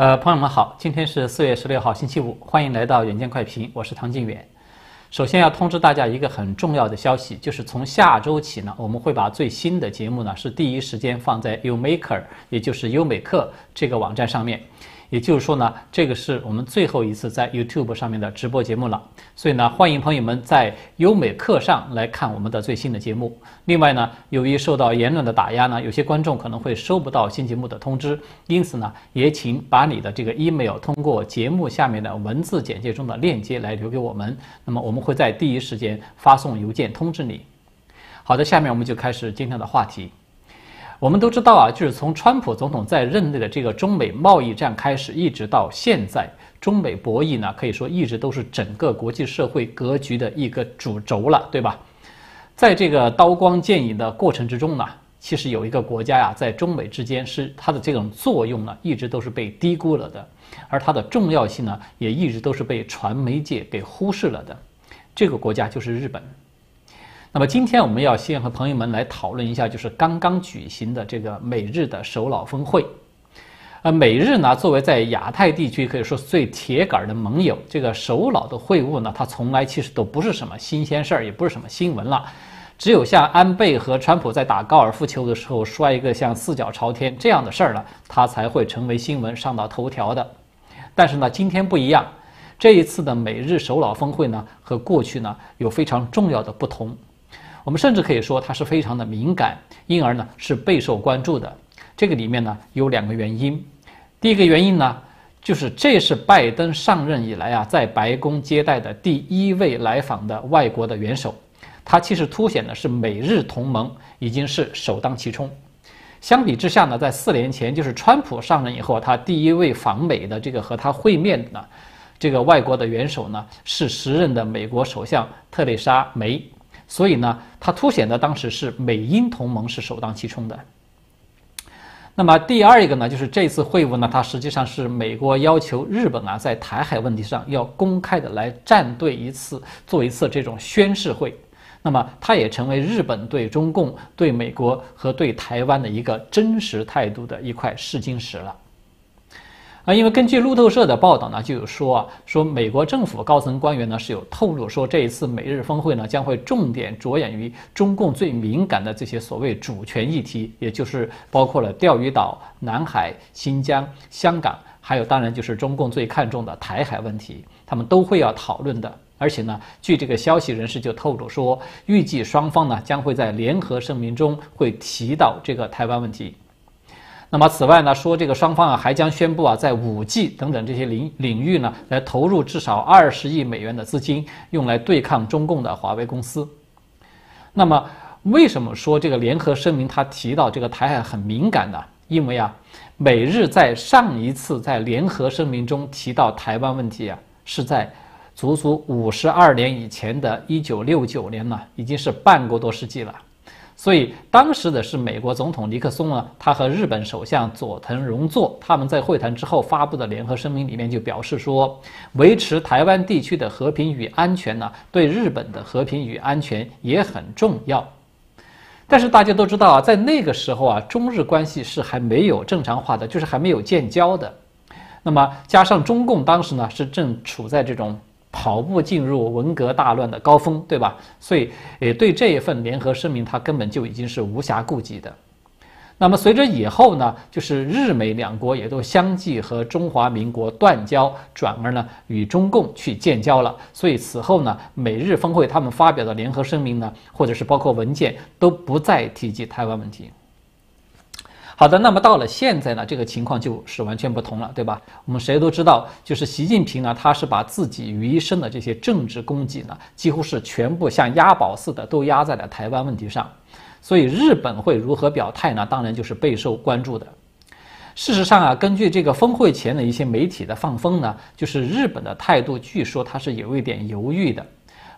呃，朋友们好，今天是四月十六号，星期五，欢迎来到远见快评，我是唐靖远。首先要通知大家一个很重要的消息，就是从下周起呢，我们会把最新的节目呢是第一时间放在 YouMaker，也就是优美课这个网站上面。也就是说呢，这个是我们最后一次在 YouTube 上面的直播节目了，所以呢，欢迎朋友们在优美课上来看我们的最新的节目。另外呢，由于受到言论的打压呢，有些观众可能会收不到新节目的通知，因此呢，也请把你的这个 email 通过节目下面的文字简介中的链接来留给我们，那么我们会在第一时间发送邮件通知你。好的，下面我们就开始今天的话题。我们都知道啊，就是从川普总统在任内的这个中美贸易战开始，一直到现在，中美博弈呢，可以说一直都是整个国际社会格局的一个主轴了，对吧？在这个刀光剑影的过程之中呢，其实有一个国家呀，在中美之间是它的这种作用呢，一直都是被低估了的，而它的重要性呢，也一直都是被传媒界给忽视了的。这个国家就是日本。那么今天我们要先和朋友们来讨论一下，就是刚刚举行的这个美日的首脑峰会。呃，美日呢作为在亚太地区可以说是最铁杆的盟友，这个首脑的会晤呢，它从来其实都不是什么新鲜事儿，也不是什么新闻了。只有像安倍和川普在打高尔夫球的时候摔一个像四脚朝天这样的事儿了，它才会成为新闻上到头条的。但是呢，今天不一样，这一次的美日首脑峰会呢，和过去呢有非常重要的不同。我们甚至可以说它是非常的敏感，因而呢是备受关注的。这个里面呢有两个原因。第一个原因呢，就是这是拜登上任以来啊在白宫接待的第一位来访的外国的元首，他其实凸显的是美日同盟已经是首当其冲。相比之下呢，在四年前就是川普上任以后，他第一位访美的这个和他会面的这个外国的元首呢，是时任的美国首相特蕾莎梅。所以呢，它凸显的当时是美英同盟是首当其冲的。那么第二一个呢，就是这次会晤呢，它实际上是美国要求日本啊，在台海问题上要公开的来站队一次，做一次这种宣誓会。那么它也成为日本对中共、对美国和对台湾的一个真实态度的一块试金石了。啊，因为根据路透社的报道呢，就有说啊，说美国政府高层官员呢是有透露说，这一次美日峰会呢将会重点着眼于中共最敏感的这些所谓主权议题，也就是包括了钓鱼岛、南海、新疆、香港，还有当然就是中共最看重的台海问题，他们都会要讨论的。而且呢，据这个消息人士就透露说，预计双方呢将会在联合声明中会提到这个台湾问题。那么此外呢，说这个双方啊还将宣布啊，在五 G 等等这些领领域呢，来投入至少二十亿美元的资金，用来对抗中共的华为公司。那么为什么说这个联合声明它提到这个台海很敏感呢？因为啊，美日在上一次在联合声明中提到台湾问题啊，是在足足五十二年以前的一九六九年呢，已经是半个多世纪了。所以当时的是美国总统尼克松呢，他和日本首相佐藤荣作他们在会谈之后发布的联合声明里面就表示说，维持台湾地区的和平与安全呢，对日本的和平与安全也很重要。但是大家都知道啊，在那个时候啊，中日关系是还没有正常化的，就是还没有建交的。那么加上中共当时呢是正处在这种。跑步进入文革大乱的高峰，对吧？所以，也对这一份联合声明，他根本就已经是无暇顾及的。那么，随着以后呢，就是日美两国也都相继和中华民国断交，转而呢与中共去建交了。所以，此后呢，美日峰会他们发表的联合声明呢，或者是包括文件，都不再提及台湾问题。好的，那么到了现在呢，这个情况就是完全不同了，对吧？我们谁都知道，就是习近平呢，他是把自己余生的这些政治功绩呢，几乎是全部像押宝似的都压在了台湾问题上。所以日本会如何表态呢？当然就是备受关注的。事实上啊，根据这个峰会前的一些媒体的放风呢，就是日本的态度，据说他是有一点犹豫的。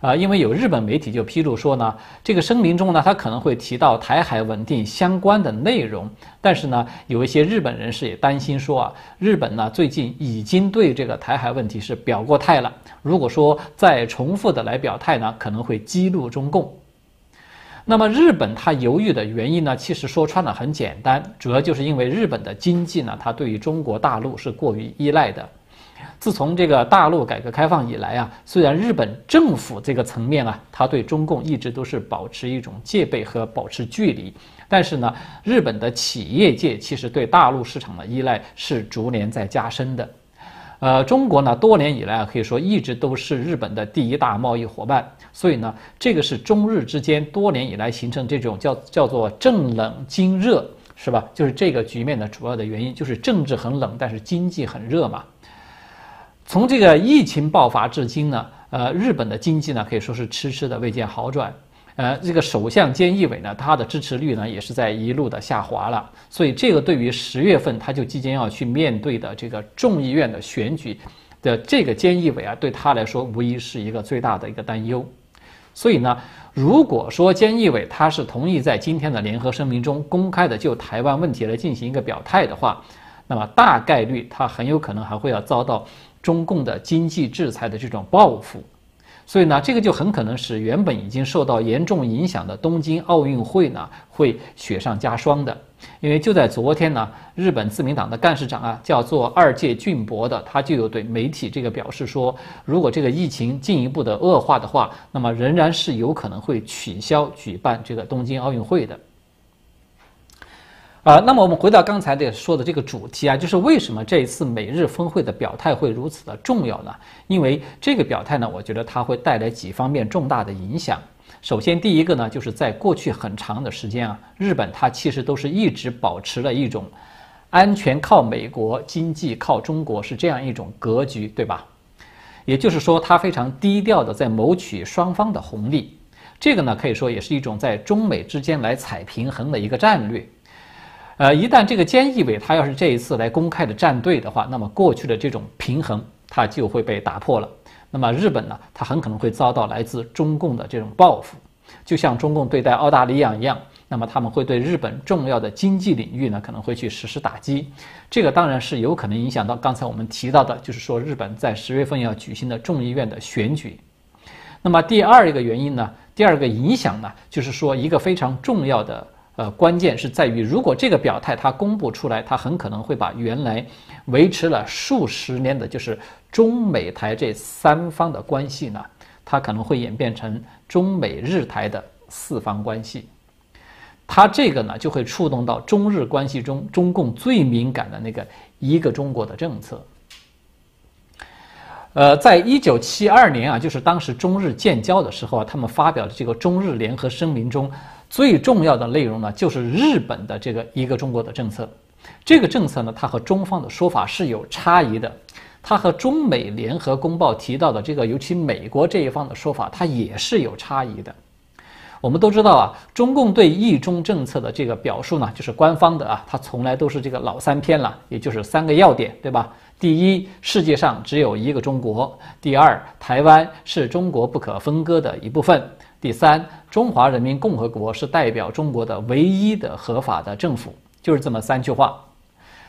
啊，因为有日本媒体就披露说呢，这个声明中呢，他可能会提到台海稳定相关的内容，但是呢，有一些日本人士也担心说啊，日本呢最近已经对这个台海问题是表过态了，如果说再重复的来表态呢，可能会激怒中共。那么日本它犹豫的原因呢，其实说穿了很简单，主要就是因为日本的经济呢，它对于中国大陆是过于依赖的。自从这个大陆改革开放以来啊，虽然日本政府这个层面啊，它对中共一直都是保持一种戒备和保持距离，但是呢，日本的企业界其实对大陆市场的依赖是逐年在加深的。呃，中国呢，多年以来啊，可以说一直都是日本的第一大贸易伙伴，所以呢，这个是中日之间多年以来形成这种叫叫做政冷经热，是吧？就是这个局面的主要的原因，就是政治很冷，但是经济很热嘛。从这个疫情爆发至今呢，呃，日本的经济呢可以说是迟迟的未见好转。呃，这个首相菅义伟呢，他的支持率呢也是在一路的下滑了。所以这个对于十月份他就即将要去面对的这个众议院的选举的这个菅义伟啊，对他来说无疑是一个最大的一个担忧。所以呢，如果说菅义伟他是同意在今天的联合声明中公开的就台湾问题来进行一个表态的话，那么大概率他很有可能还会要遭到。中共的经济制裁的这种报复，所以呢，这个就很可能使原本已经受到严重影响的东京奥运会呢，会雪上加霜的。因为就在昨天呢，日本自民党的干事长啊，叫做二阶俊博的，他就有对媒体这个表示说，如果这个疫情进一步的恶化的话，那么仍然是有可能会取消举办这个东京奥运会的。啊，那么我们回到刚才的说的这个主题啊，就是为什么这一次美日峰会的表态会如此的重要呢？因为这个表态呢，我觉得它会带来几方面重大的影响。首先，第一个呢，就是在过去很长的时间啊，日本它其实都是一直保持了一种安全靠美国、经济靠中国是这样一种格局，对吧？也就是说，它非常低调的在谋取双方的红利。这个呢，可以说也是一种在中美之间来踩平衡的一个战略。呃，一旦这个菅义伟他要是这一次来公开的站队的话，那么过去的这种平衡他就会被打破了。那么日本呢，他很可能会遭到来自中共的这种报复，就像中共对待澳大利亚一样，那么他们会对日本重要的经济领域呢可能会去实施打击。这个当然是有可能影响到刚才我们提到的，就是说日本在十月份要举行的众议院的选举。那么第二一个原因呢，第二个影响呢，就是说一个非常重要的。呃，关键是在于，如果这个表态它公布出来，它很可能会把原来维持了数十年的，就是中美台这三方的关系呢，它可能会演变成中美日台的四方关系。它这个呢，就会触动到中日关系中中共最敏感的那个一个中国的政策。呃，在一九七二年啊，就是当时中日建交的时候啊，他们发表的这个中日联合声明中。最重要的内容呢，就是日本的这个一个中国的政策。这个政策呢，它和中方的说法是有差异的。它和中美联合公报提到的这个，尤其美国这一方的说法，它也是有差异的。我们都知道啊，中共对一中政策的这个表述呢，就是官方的啊，它从来都是这个老三篇了，也就是三个要点，对吧？第一，世界上只有一个中国；第二，台湾是中国不可分割的一部分。第三，中华人民共和国是代表中国的唯一的合法的政府，就是这么三句话。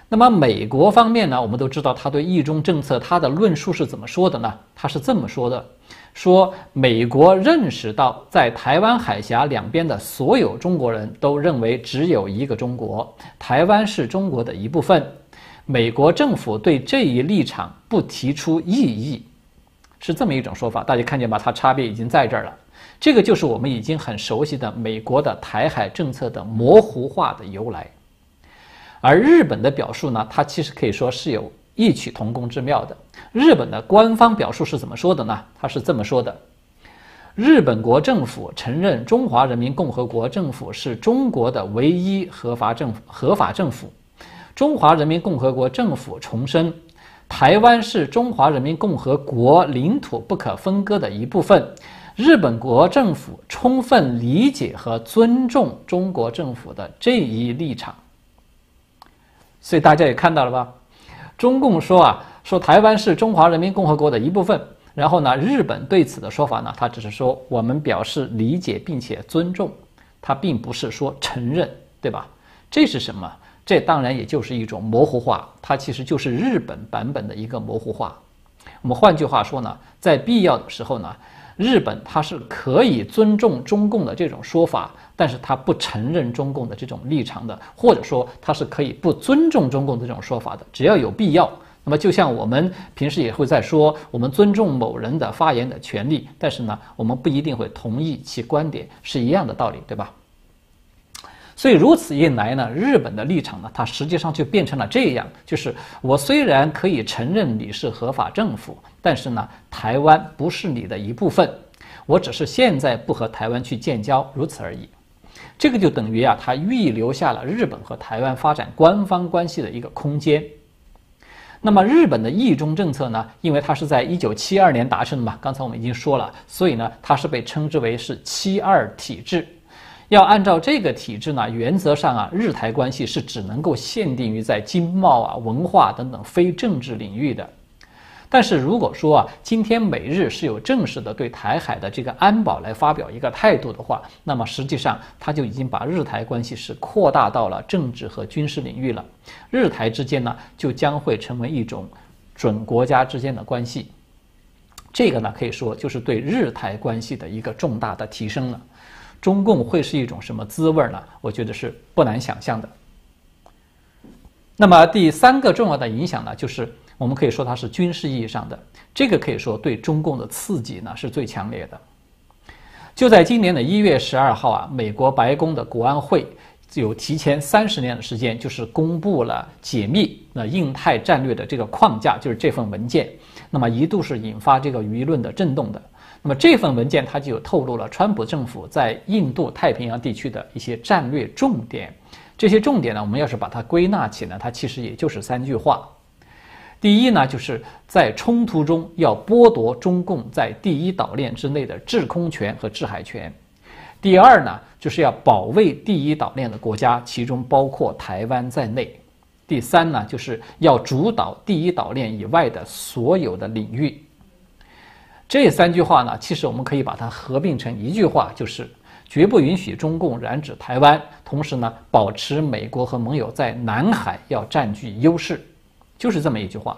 那么美国方面呢？我们都知道他对一中政策他的论述是怎么说的呢？他是这么说的：说美国认识到，在台湾海峡两边的所有中国人都认为只有一个中国，台湾是中国的一部分。美国政府对这一立场不提出异议，是这么一种说法。大家看见吧？它差别已经在这儿了。这个就是我们已经很熟悉的美国的台海政策的模糊化的由来，而日本的表述呢，它其实可以说是有异曲同工之妙的。日本的官方表述是怎么说的呢？它是这么说的：日本国政府承认中华人民共和国政府是中国的唯一合法政府合法政府。中华人民共和国政府重申，台湾是中华人民共和国领土不可分割的一部分。日本国政府充分理解和尊重中国政府的这一立场，所以大家也看到了吧？中共说啊，说台湾是中华人民共和国的一部分。然后呢，日本对此的说法呢，他只是说我们表示理解并且尊重，他并不是说承认，对吧？这是什么？这当然也就是一种模糊化，它其实就是日本版本的一个模糊化。我们换句话说呢，在必要的时候呢。日本它是可以尊重中共的这种说法，但是它不承认中共的这种立场的，或者说它是可以不尊重中共的这种说法的，只要有必要。那么就像我们平时也会在说，我们尊重某人的发言的权利，但是呢，我们不一定会同意其观点，是一样的道理，对吧？所以如此一来呢，日本的立场呢，它实际上就变成了这样：就是我虽然可以承认你是合法政府，但是呢，台湾不是你的一部分，我只是现在不和台湾去建交，如此而已。这个就等于啊，它预留下了日本和台湾发展官方关系的一个空间。那么日本的一中政策呢，因为它是在一九七二年达成的嘛，刚才我们已经说了，所以呢，它是被称之为是七二体制。要按照这个体制呢，原则上啊，日台关系是只能够限定于在经贸啊、文化等等非政治领域的。但是如果说啊，今天美日是有正式的对台海的这个安保来发表一个态度的话，那么实际上它就已经把日台关系是扩大到了政治和军事领域了。日台之间呢，就将会成为一种准国家之间的关系。这个呢，可以说就是对日台关系的一个重大的提升了。中共会是一种什么滋味呢？我觉得是不难想象的。那么第三个重要的影响呢，就是我们可以说它是军事意义上的，这个可以说对中共的刺激呢是最强烈的。就在今年的一月十二号啊，美国白宫的国安会有提前三十年的时间，就是公布了解密那印太战略的这个框架，就是这份文件。那么一度是引发这个舆论的震动的。那么这份文件它就透露了川普政府在印度太平洋地区的一些战略重点。这些重点呢，我们要是把它归纳起来，它其实也就是三句话。第一呢，就是在冲突中要剥夺中共在第一岛链之内的制空权和制海权。第二呢，就是要保卫第一岛链的国家，其中包括台湾在内。第三呢，就是要主导第一岛链以外的所有的领域。这三句话呢，其实我们可以把它合并成一句话，就是绝不允许中共染指台湾，同时呢，保持美国和盟友在南海要占据优势，就是这么一句话。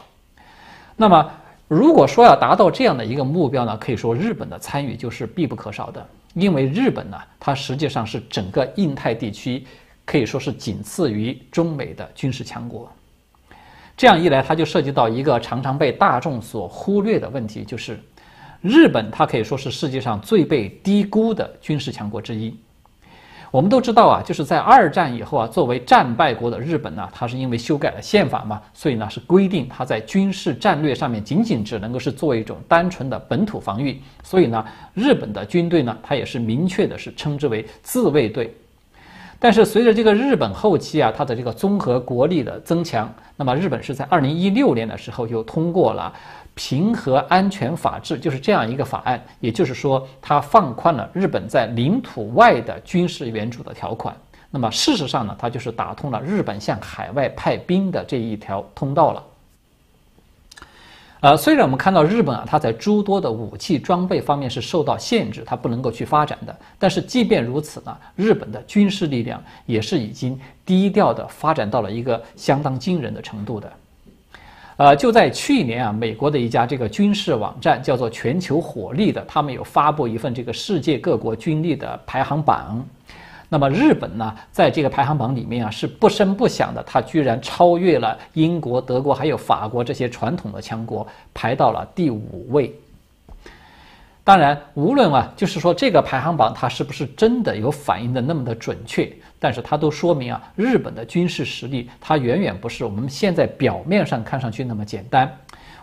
那么，如果说要达到这样的一个目标呢，可以说日本的参与就是必不可少的，因为日本呢，它实际上是整个印太地区可以说是仅次于中美的军事强国。这样一来，它就涉及到一个常常被大众所忽略的问题，就是。日本，它可以说是世界上最被低估的军事强国之一。我们都知道啊，就是在二战以后啊，作为战败国的日本呢，它是因为修改了宪法嘛，所以呢是规定它在军事战略上面仅仅只能够是做一种单纯的本土防御。所以呢，日本的军队呢，它也是明确的是称之为自卫队。但是随着这个日本后期啊，它的这个综合国力的增强，那么日本是在二零一六年的时候又通过了。平和安全法制就是这样一个法案，也就是说，它放宽了日本在领土外的军事援助的条款。那么，事实上呢，它就是打通了日本向海外派兵的这一条通道了。呃，虽然我们看到日本啊，它在诸多的武器装备方面是受到限制，它不能够去发展的，但是即便如此呢，日本的军事力量也是已经低调的发展到了一个相当惊人的程度的。呃，就在去年啊，美国的一家这个军事网站叫做全球火力的，他们有发布一份这个世界各国军力的排行榜。那么日本呢，在这个排行榜里面啊，是不声不响的，它居然超越了英国、德国还有法国这些传统的强国，排到了第五位。当然，无论啊，就是说这个排行榜它是不是真的有反映的那么的准确，但是它都说明啊，日本的军事实力它远远不是我们现在表面上看上去那么简单。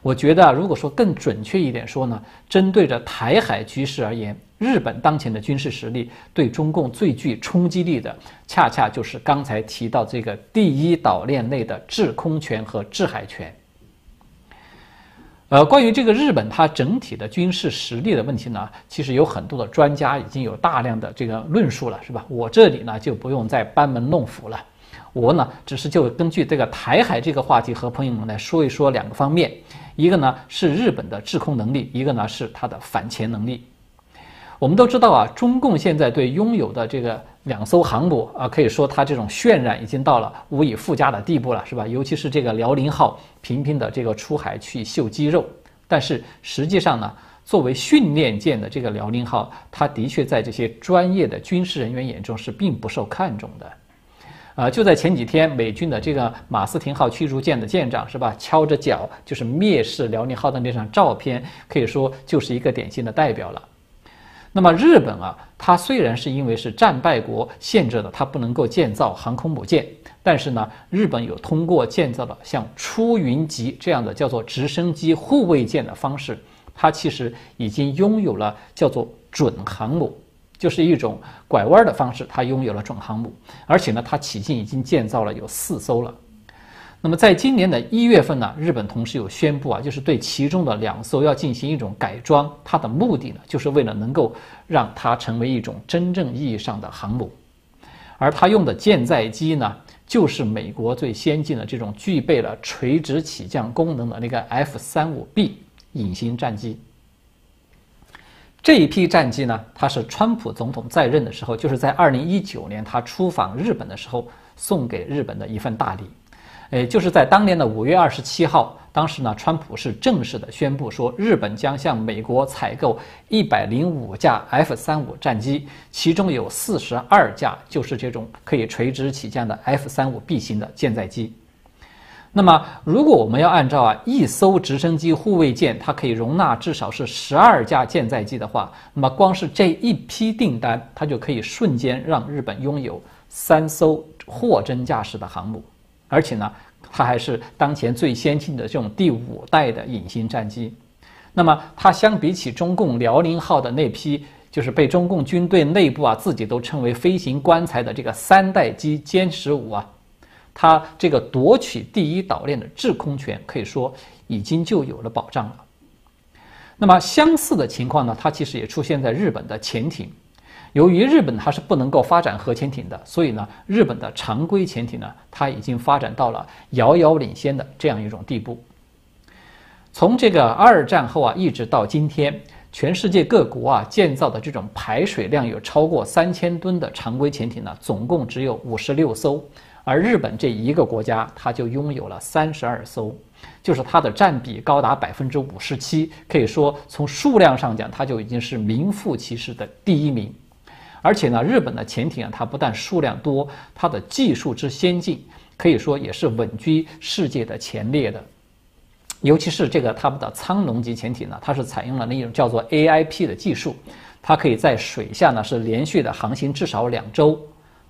我觉得，如果说更准确一点说呢，针对着台海局势而言，日本当前的军事实力对中共最具冲击力的，恰恰就是刚才提到这个第一岛链内的制空权和制海权。呃，关于这个日本它整体的军事实力的问题呢，其实有很多的专家已经有大量的这个论述了，是吧？我这里呢就不用再班门弄斧了，我呢只是就根据这个台海这个话题和朋友们来说一说两个方面，一个呢是日本的制空能力，一个呢是它的反潜能力。我们都知道啊，中共现在对拥有的这个。两艘航母啊，可以说它这种渲染已经到了无以复加的地步了，是吧？尤其是这个辽宁号频频的这个出海去秀肌肉，但是实际上呢，作为训练舰的这个辽宁号，它的确在这些专业的军事人员眼中是并不受看重的。呃，就在前几天，美军的这个马斯廷号驱逐舰的舰长是吧，敲着脚就是蔑视辽宁号的那张照片，可以说就是一个典型的代表了。那么日本啊，它虽然是因为是战败国，限制了它不能够建造航空母舰，但是呢，日本有通过建造了像出云级这样的叫做直升机护卫舰的方式，它其实已经拥有了叫做准航母。就是一种拐弯的方式，它拥有了准航母，而且呢，它迄今已经建造了有四艘了。那么在今年的一月份呢，日本同时有宣布啊，就是对其中的两艘要进行一种改装，它的目的呢，就是为了能够让它成为一种真正意义上的航母。而它用的舰载机呢，就是美国最先进的这种具备了垂直起降功能的那个 F 三五 B 隐形战机。这一批战机呢，它是川普总统在任的时候，就是在二零一九年他出访日本的时候送给日本的一份大礼。诶，就是在当年的五月二十七号，当时呢，川普是正式的宣布说，日本将向美国采购一百零五架 F 三五战机，其中有四十二架就是这种可以垂直起降的 F 三五 B 型的舰载机。那么，如果我们要按照啊一艘直升机护卫舰，它可以容纳至少是十二架舰载机的话，那么光是这一批订单，它就可以瞬间让日本拥有三艘货真价实的航母，而且呢，它还是当前最先进的这种第五代的隐形战机。那么，它相比起中共辽宁号的那批，就是被中共军队内部啊自己都称为飞行棺材的这个三代机歼十五啊。它这个夺取第一岛链的制空权，可以说已经就有了保障了。那么相似的情况呢，它其实也出现在日本的潜艇。由于日本它是不能够发展核潜艇的，所以呢，日本的常规潜艇呢，它已经发展到了遥遥领先的这样一种地步。从这个二战后啊，一直到今天，全世界各国啊建造的这种排水量有超过三千吨的常规潜艇呢，总共只有五十六艘。而日本这一个国家，它就拥有了三十二艘，就是它的占比高达百分之五十七，可以说从数量上讲，它就已经是名副其实的第一名。而且呢，日本的潜艇啊，它不但数量多，它的技术之先进，可以说也是稳居世界的前列的。尤其是这个他们的苍龙级潜艇呢，它是采用了那种叫做 AIP 的技术，它可以在水下呢是连续的航行至少两周。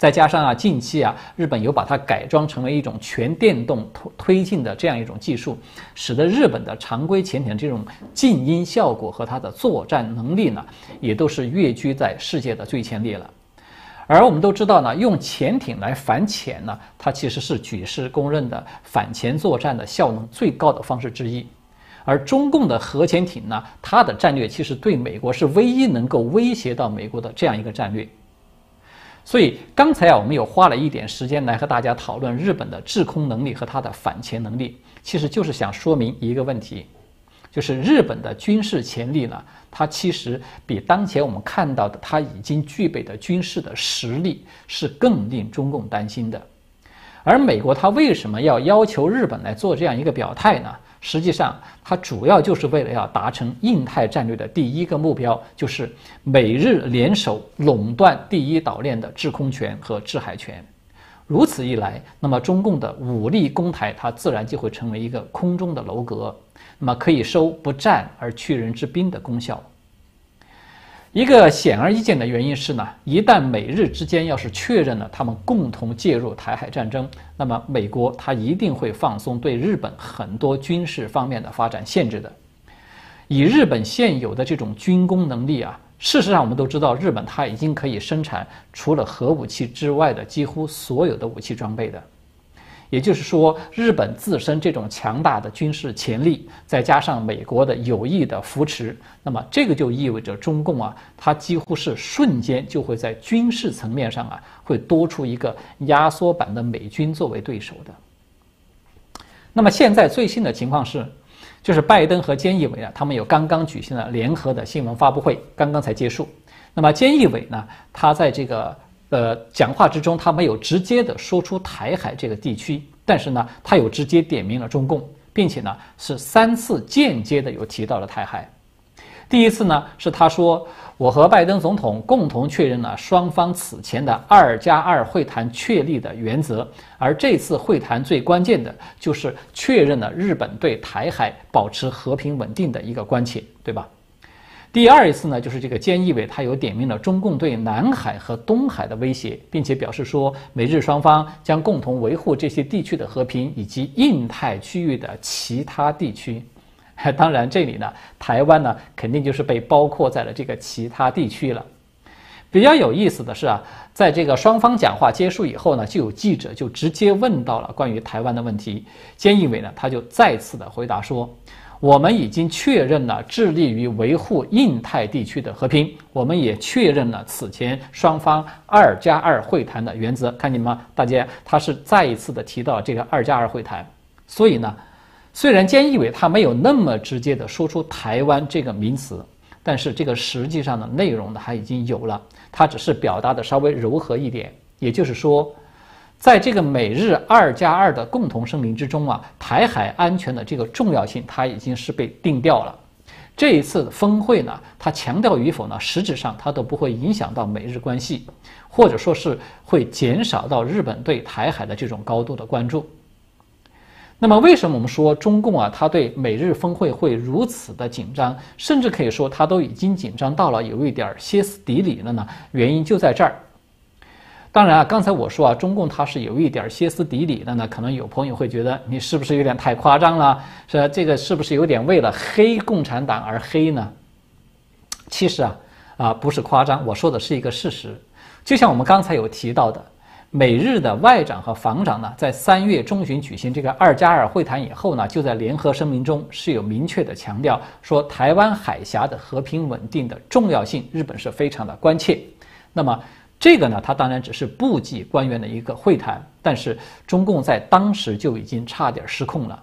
再加上啊，近期啊，日本有把它改装成为一种全电动推推进的这样一种技术，使得日本的常规潜艇这种静音效果和它的作战能力呢，也都是跃居在世界的最前列了。而我们都知道呢，用潜艇来反潜呢，它其实是举世公认的反潜作战的效能最高的方式之一。而中共的核潜艇呢，它的战略其实对美国是唯一能够威胁到美国的这样一个战略。所以刚才啊，我们有花了一点时间来和大家讨论日本的制空能力和它的反潜能力，其实就是想说明一个问题，就是日本的军事潜力呢，它其实比当前我们看到的它已经具备的军事的实力是更令中共担心的。而美国它为什么要要求日本来做这样一个表态呢？实际上，它主要就是为了要达成印太战略的第一个目标，就是美日联手垄断第一岛链的制空权和制海权。如此一来，那么中共的武力攻台，它自然就会成为一个空中的楼阁，那么可以收不战而屈人之兵的功效。一个显而易见的原因是呢，一旦美日之间要是确认了他们共同介入台海战争，那么美国它一定会放松对日本很多军事方面的发展限制的。以日本现有的这种军工能力啊，事实上我们都知道，日本它已经可以生产除了核武器之外的几乎所有的武器装备的。也就是说，日本自身这种强大的军事潜力，再加上美国的有意的扶持，那么这个就意味着中共啊，它几乎是瞬间就会在军事层面上啊，会多出一个压缩版的美军作为对手的。那么现在最新的情况是，就是拜登和菅义伟啊，他们有刚刚举行了联合的新闻发布会，刚刚才结束。那么菅义伟呢，他在这个。呃，讲话之中他没有直接的说出台海这个地区，但是呢，他有直接点名了中共，并且呢是三次间接的有提到了台海。第一次呢，是他说我和拜登总统共同确认了双方此前的“二加二”会谈确立的原则，而这次会谈最关键的就是确认了日本对台海保持和平稳定的一个关切，对吧？第二一次呢，就是这个菅义伟他有点名了中共对南海和东海的威胁，并且表示说，美日双方将共同维护这些地区的和平以及印太区域的其他地区。当然，这里呢，台湾呢肯定就是被包括在了这个其他地区了。比较有意思的是啊，在这个双方讲话结束以后呢，就有记者就直接问到了关于台湾的问题，菅义伟呢他就再次的回答说。我们已经确认了致力于维护印太地区的和平，我们也确认了此前双方二加二会谈的原则。看见吗？大家，他是再一次的提到这个二加二会谈。所以呢，虽然菅义伟他没有那么直接的说出台湾这个名词，但是这个实际上的内容呢，他已经有了，他只是表达的稍微柔和一点，也就是说。在这个美日二加二的共同声明之中啊，台海安全的这个重要性，它已经是被定调了。这一次峰会呢，它强调与否呢，实质上它都不会影响到美日关系，或者说是会减少到日本对台海的这种高度的关注。那么，为什么我们说中共啊，他对美日峰会会如此的紧张，甚至可以说他都已经紧张到了有一点歇斯底里了呢？原因就在这儿。当然啊，刚才我说啊，中共它是有一点歇斯底里的呢，可能有朋友会觉得你是不是有点太夸张了？说这个是不是有点为了黑共产党而黑呢？其实啊，啊不是夸张，我说的是一个事实。就像我们刚才有提到的，美日的外长和防长呢，在三月中旬举行这个二加二会谈以后呢，就在联合声明中是有明确的强调，说台湾海峡的和平稳定的重要性，日本是非常的关切。那么。这个呢，它当然只是部级官员的一个会谈，但是中共在当时就已经差点失控了。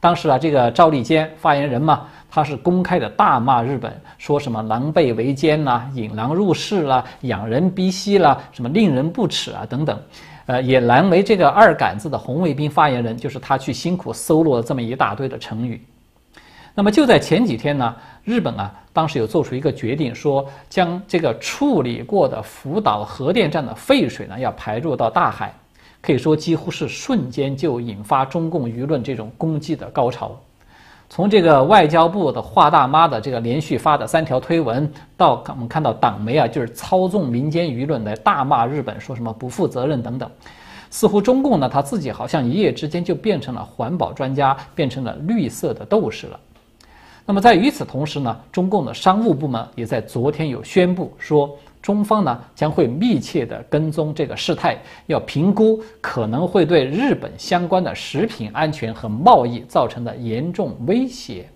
当时啊，这个赵立坚发言人嘛，他是公开的大骂日本，说什么狼狈为奸啦、引狼入室啦、仰人鼻息啦、什么令人不齿啊等等，呃，也难为这个二杆子的红卫兵发言人，就是他去辛苦搜罗了这么一大堆的成语。那么就在前几天呢，日本啊，当时有做出一个决定，说将这个处理过的福岛核电站的废水呢，要排入到大海，可以说几乎是瞬间就引发中共舆论这种攻击的高潮。从这个外交部的华大妈的这个连续发的三条推文，到我们看到党媒啊，就是操纵民间舆论来大骂日本，说什么不负责任等等，似乎中共呢，他自己好像一夜之间就变成了环保专家，变成了绿色的斗士了。那么在与此同时呢，中共的商务部门也在昨天有宣布说，中方呢将会密切的跟踪这个事态，要评估可能会对日本相关的食品安全和贸易造成的严重威胁。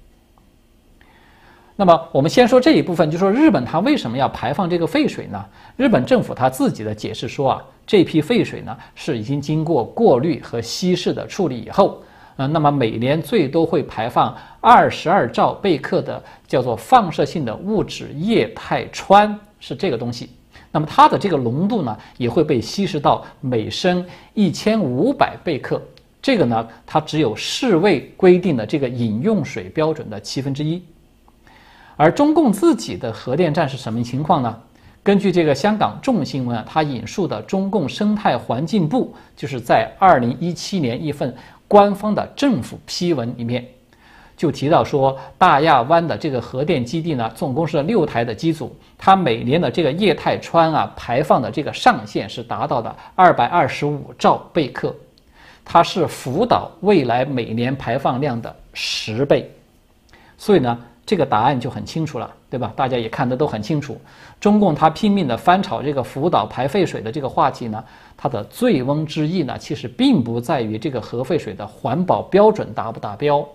那么我们先说这一部分，就说日本它为什么要排放这个废水呢？日本政府它自己的解释说啊，这批废水呢是已经经过过滤和稀释的处理以后。呃，那么每年最多会排放二十二兆贝克的叫做放射性的物质液态氚，是这个东西。那么它的这个浓度呢，也会被稀释到每升一千五百贝克。这个呢，它只有世卫规定的这个饮用水标准的七分之一。而中共自己的核电站是什么情况呢？根据这个香港众新闻啊，它引述的中共生态环境部就是在二零一七年一份。官方的政府批文里面就提到说，大亚湾的这个核电基地呢，总共是六台的机组，它每年的这个液态氚啊排放的这个上限是达到的二百二十五兆贝克，它是福岛未来每年排放量的十倍，所以呢，这个答案就很清楚了，对吧？大家也看得都很清楚，中共他拼命的翻炒这个福岛排废水的这个话题呢。它的醉翁之意呢，其实并不在于这个核废水的环保标准达不达标，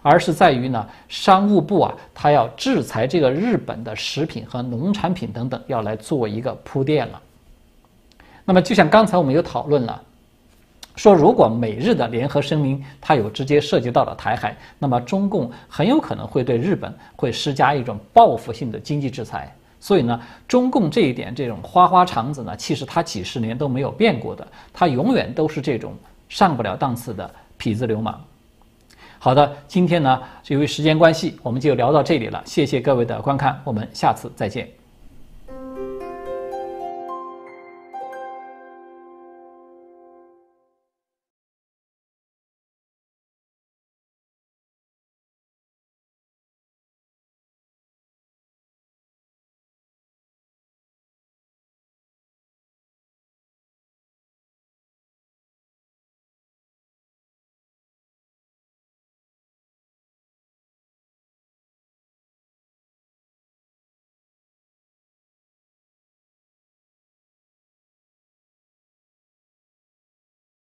而是在于呢，商务部啊，他要制裁这个日本的食品和农产品等等，要来做一个铺垫了。那么，就像刚才我们有讨论了，说如果美日的联合声明它有直接涉及到了台海，那么中共很有可能会对日本会施加一种报复性的经济制裁。所以呢，中共这一点这种花花肠子呢，其实它几十年都没有变过的，它永远都是这种上不了档次的痞子流氓。好的，今天呢，由于时间关系，我们就聊到这里了。谢谢各位的观看，我们下次再见。